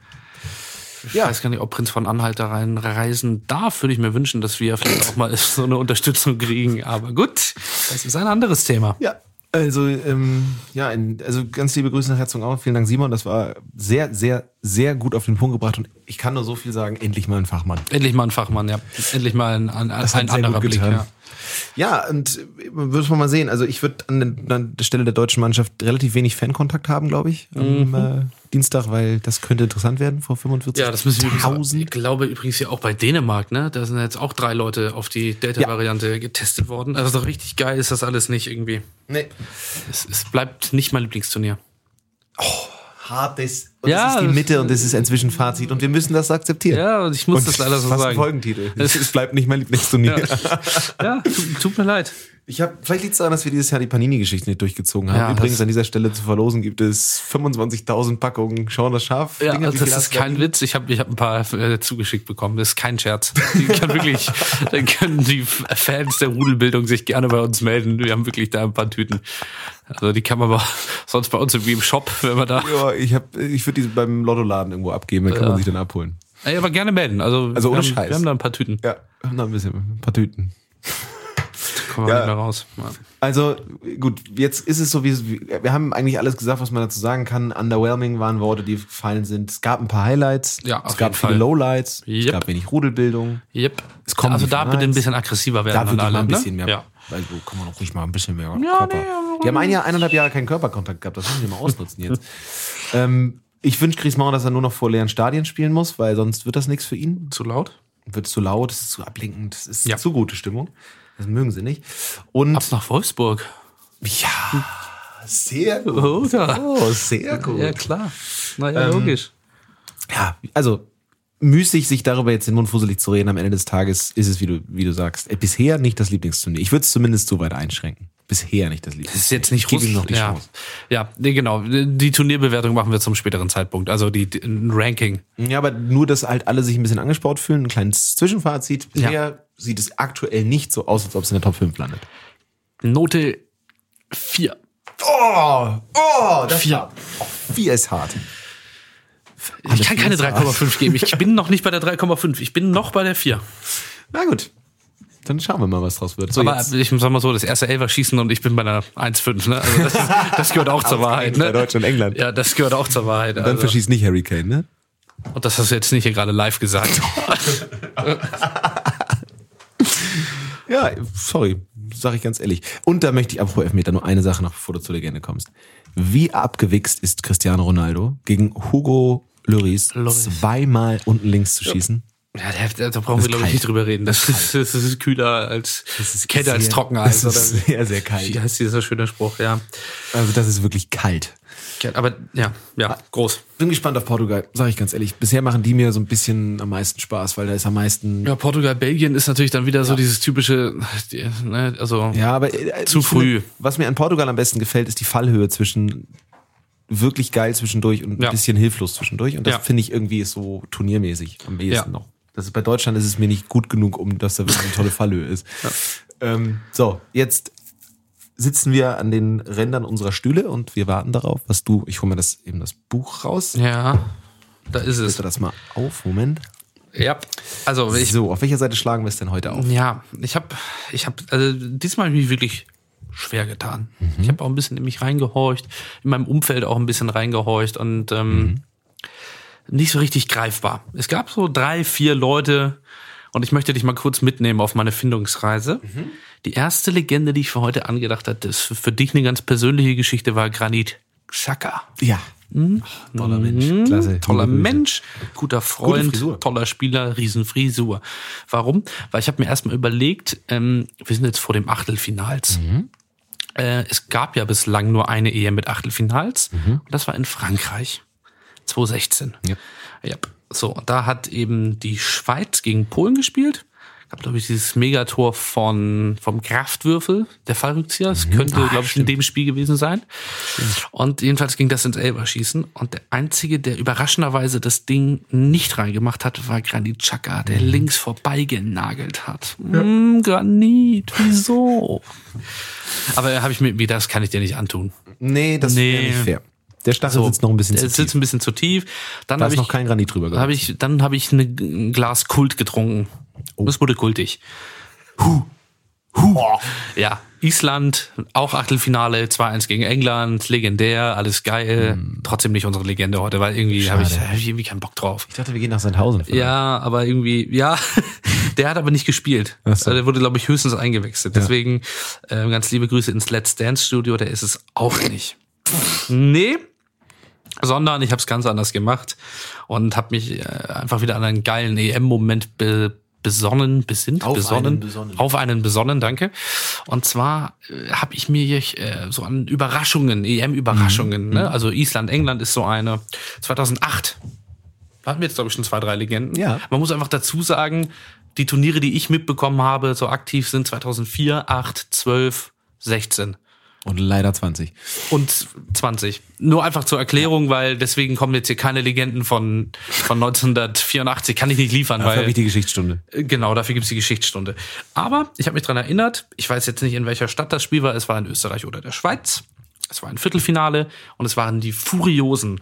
Ich Ja. weiß gar nicht, ob Prinz von Anhalt da rein reisen darf. Würde ich mir wünschen, dass wir vielleicht auch mal *laughs* so eine Unterstützung kriegen. Aber gut, das ist ein anderes Thema. Ja. Also, ähm, ja, also ganz liebe Grüße nach Herzogenaurach. Vielen Dank, Simon. Das war sehr, sehr, sehr gut auf den Punkt gebracht. Und ich kann nur so viel sagen, endlich mal ein Fachmann. Endlich mal ein Fachmann, ja. Endlich mal ein, ein, ein anderer Blick. getan. Ja. Ja, und würde man mal sehen. Also ich würde an, an der Stelle der deutschen Mannschaft relativ wenig Fankontakt haben, glaube ich, am äh, Dienstag, weil das könnte interessant werden vor 45.000. Ja, das müssen wir übrigens, ich glaube übrigens ja auch bei Dänemark, ne? Da sind jetzt auch drei Leute auf die Delta-Variante getestet worden. Also so richtig geil ist das alles nicht irgendwie. Nee. Es, es bleibt nicht mein Lieblingsturnier. Hartes. Und Ja, das ist die Mitte und das ist ein Zwischenfazit und wir müssen das akzeptieren. Ja, und ich muss und das leider so fast sagen. ein Folgentitel. Es, es bleibt nicht mein Lieblingsturnier. Ja, *laughs* tut, tut mir leid. Ich habe vielleicht liegt es daran, dass wir dieses Jahr die Panini-Geschichte nicht durchgezogen haben. Ja, Übrigens an dieser Stelle zu verlosen gibt es 25.000 Packungen Schauen das Schaf. Ja, also das ist kein da? Witz. Ich habe ich hab ein paar äh, zugeschickt bekommen. Das ist kein Scherz. Die kann wirklich, *laughs* dann können die Fans der Rudelbildung sich gerne bei uns melden. Wir haben wirklich da ein paar Tüten. Also die kann man aber sonst bei uns irgendwie im Shop, wenn man da. Ja, ich, hab- ich würde die beim Lottoladen irgendwo abgeben, dann kann Ja. man sich dann abholen. Ey, aber gerne melden. Also, Also ohne wir haben, Scheiß. Wir haben da ein paar Tüten. Ja, noch ein bisschen, ein paar Tüten. Kommen wir Ja. nicht mehr raus. Ja. Also gut, jetzt ist es so, wie es, wir haben eigentlich alles gesagt, was man dazu sagen kann. Underwhelming waren Worte, die gefallen sind. Es gab ein paar Highlights, Ja, es gab viele Fall. Lowlights, es Yep. gab wenig Rudelbildung. Yep. Es kommen also da bitte ein bisschen aggressiver werden. Da wirklich alle, mal ein ne? bisschen mehr. Ja. Weil so kann man auch ruhig mal ein bisschen mehr Ja, Körper. nee, die haben ein Jahr, eineinhalb Jahre keinen Körperkontakt gehabt. Das müssen wir mal ausnutzen jetzt. ähm, ich wünsche Griezmann, dass er nur noch vor leeren Stadien spielen muss, weil sonst wird das nichts für ihn. Zu laut? Wird zu laut, es ist zu ablenkend, es ist Ja. zu gute Stimmung. Das mögen sie nicht. Und Ab nach Wolfsburg. ja, sehr gut. Oder? Oh, sehr gut. Ja, klar. Naja, Ähm, logisch. Ja, also müßig, sich darüber jetzt den Mund fusselig zu reden. Am Ende des Tages ist es, wie du, wie du sagst, äh, bisher nicht das Lieblingsturnier. Ich würde es zumindest so weit einschränken. Bisher nicht das Lieblingsturnier. Das ist jetzt nicht Ich ihm noch die ja. Chance. Ja, nee, genau. Die Turnierbewertung machen wir zum späteren Zeitpunkt. Also die, die ein Ranking. Ja, aber nur, dass halt alle sich ein bisschen angespaut fühlen. Ein kleines Zwischenfazit. Bisher Ja. Sieht es aktuell nicht so aus, als ob es in der Top 5 landet. Note 4. Oh, oh, das Vier. Vier ist hart. Ich kann keine vier ist 3,5 geben. Ich bin noch nicht bei der 3,5. Ich bin noch bei der 4. Na gut. Dann schauen wir mal, was draus wird. So, Aber jetzt. ich sag mal so, das erste Elfer schießen und ich bin bei einer 1,5. Ne? Also das, das gehört auch *laughs* zur Wahrheit. bei Ne? Deutschland, England. Ja, das gehört auch zur Wahrheit. Dann Also. verschießt nicht Harry Kane, ne? Und das hast du jetzt nicht hier gerade live gesagt. *laughs* *laughs* Ja, sorry, sage ich ganz ehrlich. Und da möchte ich apropos Elfmeter nur eine Sache noch, bevor du zur Legende kommst. Wie abgewichst ist Cristiano Ronaldo gegen Hugo Lloris, Lloris. zweimal unten links zu schießen? Ja, da, da, brauchen Das wir, glaube ich, nicht drüber reden. Das, ist, das ist kühler als, kälter als sehr- Trockeneis. Das ist Oder sehr, sehr kalt. wie heißt dieser schöne Spruch? Ja. Also das ist wirklich kalt. Aber ja, ja, groß. Bin gespannt auf Portugal, sage ich ganz ehrlich. Bisher machen die mir so ein bisschen am meisten Spaß, weil da ist am meisten. Ja, Portugal, Belgien ist natürlich dann wieder so dieses typische, ne, also Ja, aber äh, Zu früh. Finde, was mir an Portugal am besten gefällt, ist die Fallhöhe zwischen wirklich geil zwischendurch und ein Ja. bisschen hilflos zwischendurch. Und das Ja. finde ich irgendwie so turniermäßig am ehesten Ja. noch. Das ist, bei Deutschland ist es mir nicht gut genug, um dass da wirklich eine tolle Fallhöhe ist. Ähm, so, jetzt sitzen wir an den Rändern unserer Stühle und wir warten darauf, was du, ich hole mir das eben das Buch raus. ja, da ist es. Ist das mal auf? Moment. Ja, also ich, So, auf welcher Seite schlagen wir es denn heute auf? ja, ich habe, ich habe, also diesmal habe ich mich wirklich schwer getan. Mhm. Ich habe auch ein bisschen in mich reingehorcht, in meinem Umfeld auch ein bisschen reingehorcht und ähm, Mhm. nicht so richtig greifbar. Es gab so drei, vier Leute und ich möchte dich mal kurz mitnehmen auf meine Findungsreise. Mhm. Die erste Legende, die ich für heute angedacht hatte, ist für- dich eine ganz persönliche Geschichte, war Granit Xhaka. Ja. Toller Mensch. Klasse. Mhm. Toller. Mensch, guter Freund, Frisur. toller Spieler, Riesenfrisur. Warum? Weil ich habe mir erstmal überlegt, ähm, wir sind jetzt vor dem Achtelfinals. Mhm. Äh, es gab ja bislang nur eine Ehe mit Achtelfinals und das war in Frankreich 2016. Mhm. Ja. Ja. So, und da hat eben die Schweiz gegen Polen gespielt. Gab, glaube ich, dieses Megator von, vom Kraftwürfel, der Fallrückzieher. Das könnte, glaube ich, in dem Spiel gewesen sein. Und jedenfalls ging das ins Elberschießen. Und der Einzige, der überraschenderweise das Ding nicht reingemacht hat, war Granit Xhaka, der links vorbei genagelt hat. Mm, Granit, wieso? Aber habe ich mir, wie das kann ich dir nicht antun. Nee, das Nee. wäre nicht fair. Der Stachel sitzt noch ein bisschen der zu sitzt tief. ein bisschen zu tief. Dann Da habe ist ich, noch kein Granit drüber hab ich, dann habe ich ein Glas Kult getrunken. Oh. Das wurde kultig. Huh. Huh. Ja, Island, auch Achtelfinale, 2-1 gegen England, legendär, alles geil. Trotzdem nicht unsere Legende heute, weil irgendwie habe ich, Hm. Hab ich irgendwie keinen Bock drauf. Ich dachte, wir gehen nach Sandhausen. Ja, aber irgendwie, ja, *laughs* der hat aber nicht gespielt. So. Also Der wurde, glaube ich, höchstens eingewechselt. Deswegen äh, ganz liebe Grüße ins Let's Dance Studio, der ist es auch nicht. Nee, sondern ich habe es ganz anders gemacht und habe mich äh, einfach wieder an einen geilen EM-Moment be besonnen, besinnt, Auf besonnen, einen besonnen. auf einen besonnen, danke. Und zwar äh, habe ich mir äh, so an Überraschungen, EM-Überraschungen, Mhm. ne? also Island, England ist so eine. 2008 da hatten wir jetzt, glaube ich, schon zwei, drei Legenden. Ja. Man muss einfach dazu sagen, die Turniere, die ich mitbekommen habe, so aktiv sind 2004, 8, 12, 16 Und leider 20. und 20. Nur einfach zur Erklärung, weil deswegen kommen jetzt hier keine Legenden von, von 1984, kann ich nicht liefern, Dafür habe ich die Geschichtsstunde. genau, dafür gibt's die Geschichtsstunde. Aber ich habe mich dran erinnert, ich weiß jetzt nicht, in welcher Stadt das Spiel war, es war in Österreich oder der Schweiz. Es war ein Viertelfinale und es waren die Furiosen,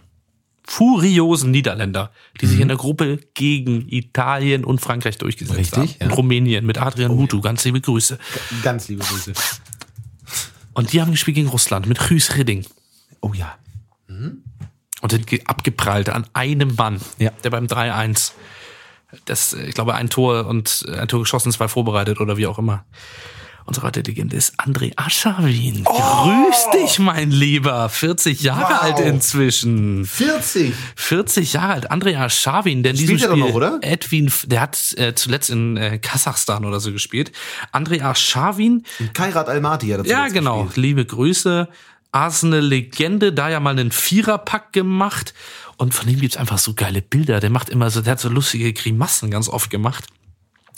furiosen Niederländer, die sich in der Gruppe gegen Italien und Frankreich durchgesetzt Richtig, haben. ja. Oh Und Rumänien mit Adrian Mutu, ganz liebe Grüße. Ganz liebe Grüße. Und die haben gespielt gegen Russland mit Rüß Ridding. Oh ja. und sind ge- abgeprallt an einem Mann, Ja. der beim 3-1, das, äh, ich glaube, ein Tor und äh, ein Tor geschossen, zwei vorbereitet oder wie auch immer. Unsere heutige Legende ist André Aschawin. Grüß dich, mein Lieber. 40 Jahre Oh! Wow. alt inzwischen. 40. 40 Jahre alt. André Aschawin, der Spielt er doch noch, oder? Edwin, der hat äh, zuletzt in äh, Kasachstan oder so gespielt. André Aschawin, Kairat Almaty hat dazu ja, genau. gespielt. Liebe Grüße. Arsenal-Legende, da ja mal einen Viererpack gemacht. Und von dem gibt's einfach so geile Bilder. Der macht immer so, der hat so lustige Grimassen ganz oft gemacht.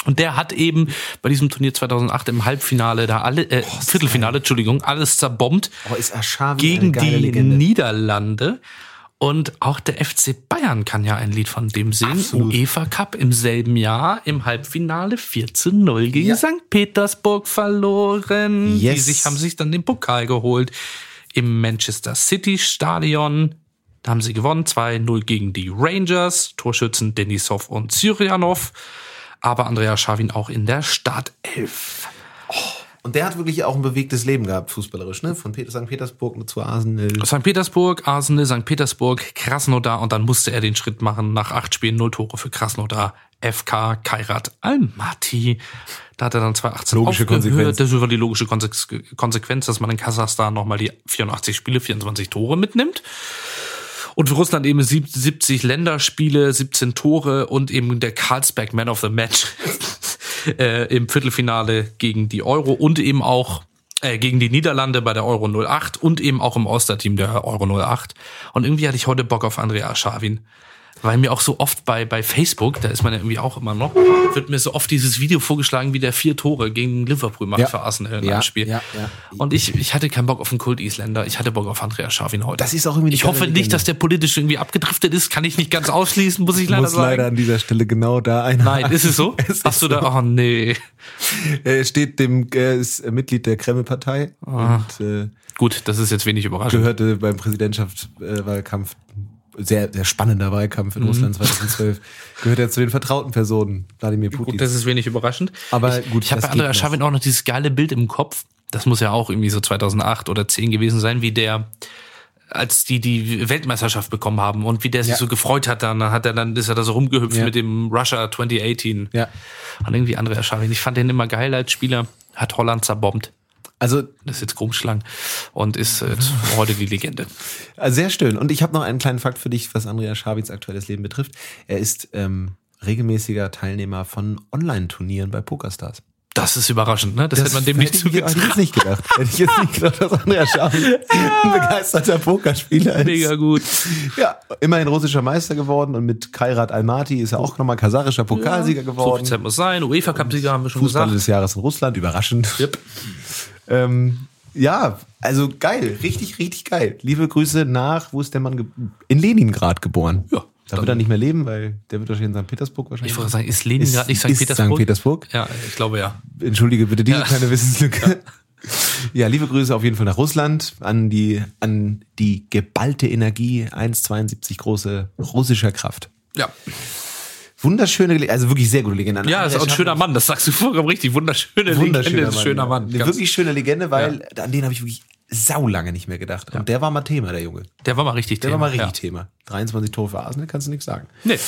Und der hat eben bei diesem Turnier 2008 im Halbfinale da alle, äh, Viertelfinale, Entschuldigung, alles zerbombt Oh, ist Aschavi gegen die Legende. Niederlande. Und auch der FC Bayern kann ja ein Lied von dem singen. Absolut. UEFA Cup im selben Jahr im Halbfinale 14-0 gegen St. Petersburg verloren. Die Yes. sich, haben sich dann den Pokal geholt im Manchester City Stadion. Da haben sie gewonnen, 2-0 gegen die Rangers, Torschützen Denisov und Syrianov. Aber Andrea Schawin auch in der Startelf. Und der hat wirklich auch ein bewegtes Leben gehabt, fußballerisch, ne? Von St. Petersburg zu Arsenal. St. Petersburg, Arsenal, St. Petersburg, Krasnodar und dann musste er den Schritt machen nach acht Spielen, null Tore für Krasnodar, FK, Kairat, Almaty. Da hat er dann 2018 Logische aufgehört. Konsequenz. Das war die logische Konse- Konsequenz, dass man in Kasachstan nochmal die 84 Spiele, 24 Tore mitnimmt. Und für Russland eben sieb- 70 Länderspiele, 17 Tore und eben der Carlsberg Man of the Match *laughs* äh, im Viertelfinale gegen die Euro und eben auch äh, gegen die Niederlande bei der Euro 08 und eben auch im Osterteam der Euro 08. Und irgendwie hatte ich heute Bock auf Andrea Schawin. Weil mir auch so oft bei, bei Facebook, da ist man ja irgendwie auch immer noch, wird mir so oft dieses Video vorgeschlagen, wie der vier Tore gegen Liverpool macht Ja. für Arsenal in Ja, einem Spiel. ja, ja. Und ich, ich hatte keinen Bock auf einen Kult-Isländer, ich hatte Bock auf Andrea Schawin heute. Das ist auch irgendwie Ich hoffe Legende. nicht, dass der politisch irgendwie abgedriftet ist, kann ich nicht ganz ausschließen, muss ich leider muss sagen. leider an dieser Stelle genau da einhaken. Nein, ist es so? *laughs* Es Hast du da, oh nee. Er steht dem, er ist Mitglied der Kreml-Partei Ah. und äh, Gut, das ist jetzt wenig überraschend. gehörte beim Präsidentschaftswahlkampf, sehr, sehr spannender Wahlkampf Mhm. in Russland 2012, gehört er zu den vertrauten Personen Wladimir Putin. Gut, das ist wenig überraschend. Aber ich, gut, ich habe bei Andrea. Schawin auch noch dieses geile Bild im Kopf. Das muss ja auch irgendwie so 2008 oder 10 gewesen sein, wie der als die die Weltmeisterschaft bekommen haben und wie der sich Ja. so gefreut hat, dann hat er dann ist er da so rumgehüpft Ja. mit dem Russia 2018. Ja. Und irgendwie Andrea Schawin, ich fand den immer geil als Spieler, hat Holland zerbombt. Also Das ist jetzt Grumschlang und ist äh, heute die Legende. äh, *laughs* sehr schön. Und ich habe noch einen kleinen Fakt für dich, was Andrea Schawins aktuelles Leben betrifft. Er ist ähm, regelmäßiger Teilnehmer von Online-Turnieren bei PokerStars. Das ist überraschend, ne? Das, hätte man dem nicht ich, hätte ich zugetraut. jetzt nicht gedacht. Hätte ich jetzt nicht gedacht, dass Andreas Schaaf *laughs* ein begeisterter Pokerspieler ist. Mega gut. Ja, immerhin russischer Meister geworden und mit Kairat Almaty ist er auch nochmal kasarischer Pokalsieger So viel geworden. Zeit muss sein. UEFA Cup-Sieger haben wir schon Fußballer gesagt. des Jahres in Russland, überraschend. Yep. Ähm, ja, also geil, richtig, richtig geil. Liebe Grüße nach, wo ist der Mann? In Leningrad geboren. Ja, Da wird er nicht mehr leben, weil der wird wahrscheinlich in St. Petersburg wahrscheinlich. Ich wollte sagen, ist Leningrad Ist- nicht St. ist Petersburg? St. Petersburg? Ja, ich glaube ja. Entschuldige bitte diese Ja. kleine Wissenslücke. Ja. liebe Grüße auf jeden Fall nach Russland, an die, an die geballte Energie, 1,72 große russischer Kraft. Ja. Wunderschöne, also wirklich sehr gute Legende. Ja, ist auch ein schöner Mann, das sagst du vollkommen richtig. Wunderschöne Wunderschöner Legende, ist ein schöner ja. Mann. Eine wirklich schöne Legende, weil an den habe ich wirklich saulange nicht mehr gedacht. Und der war mal Thema, der Junge. Der war mal richtig Der Thema. war mal richtig Ja. Thema. 23 Tore für Arsenal, kannst du nichts sagen. Nee.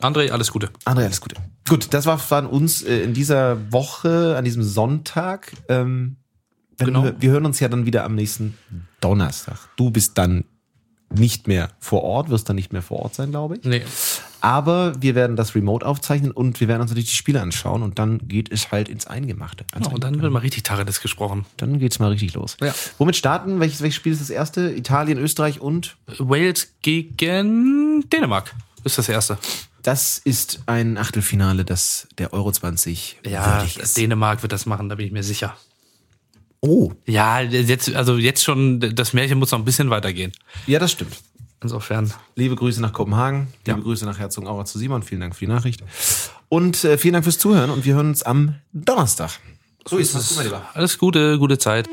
André, alles Gute. André, alles Gute. Gut, das war von uns äh, in dieser Woche, an diesem Sonntag. Ähm, Genau. wir, wir hören uns ja dann wieder am nächsten Donnerstag. Du bist dann nicht mehr vor Ort, wirst dann nicht mehr vor Ort sein, glaube ich. Nee. Aber wir werden das Remote aufzeichnen und wir werden uns natürlich die Spiele anschauen und dann geht es halt ins Eingemachte. Ans Oh, und dann wird mal richtig Tacheles gesprochen. Dann geht's mal richtig los. Ja. Womit starten? Welches, welches Spiel ist das erste? Italien, Österreich und? Wales gegen Dänemark ist das erste. Das ist ein Achtelfinale, das der Euro 20 Ja, ist. Dänemark wird das machen, da bin ich mir sicher. Oh, Ja, jetzt, also jetzt schon, das Märchen muss noch ein bisschen weitergehen. ja, das stimmt. Insofern. Liebe Grüße nach Kopenhagen, liebe Ja. Grüße nach Herzogenaurach zu Simon. Vielen Dank für die Nachricht. Und äh, vielen Dank fürs Zuhören und wir hören uns am Donnerstag. So ist es. Alles Gute, gute Zeit.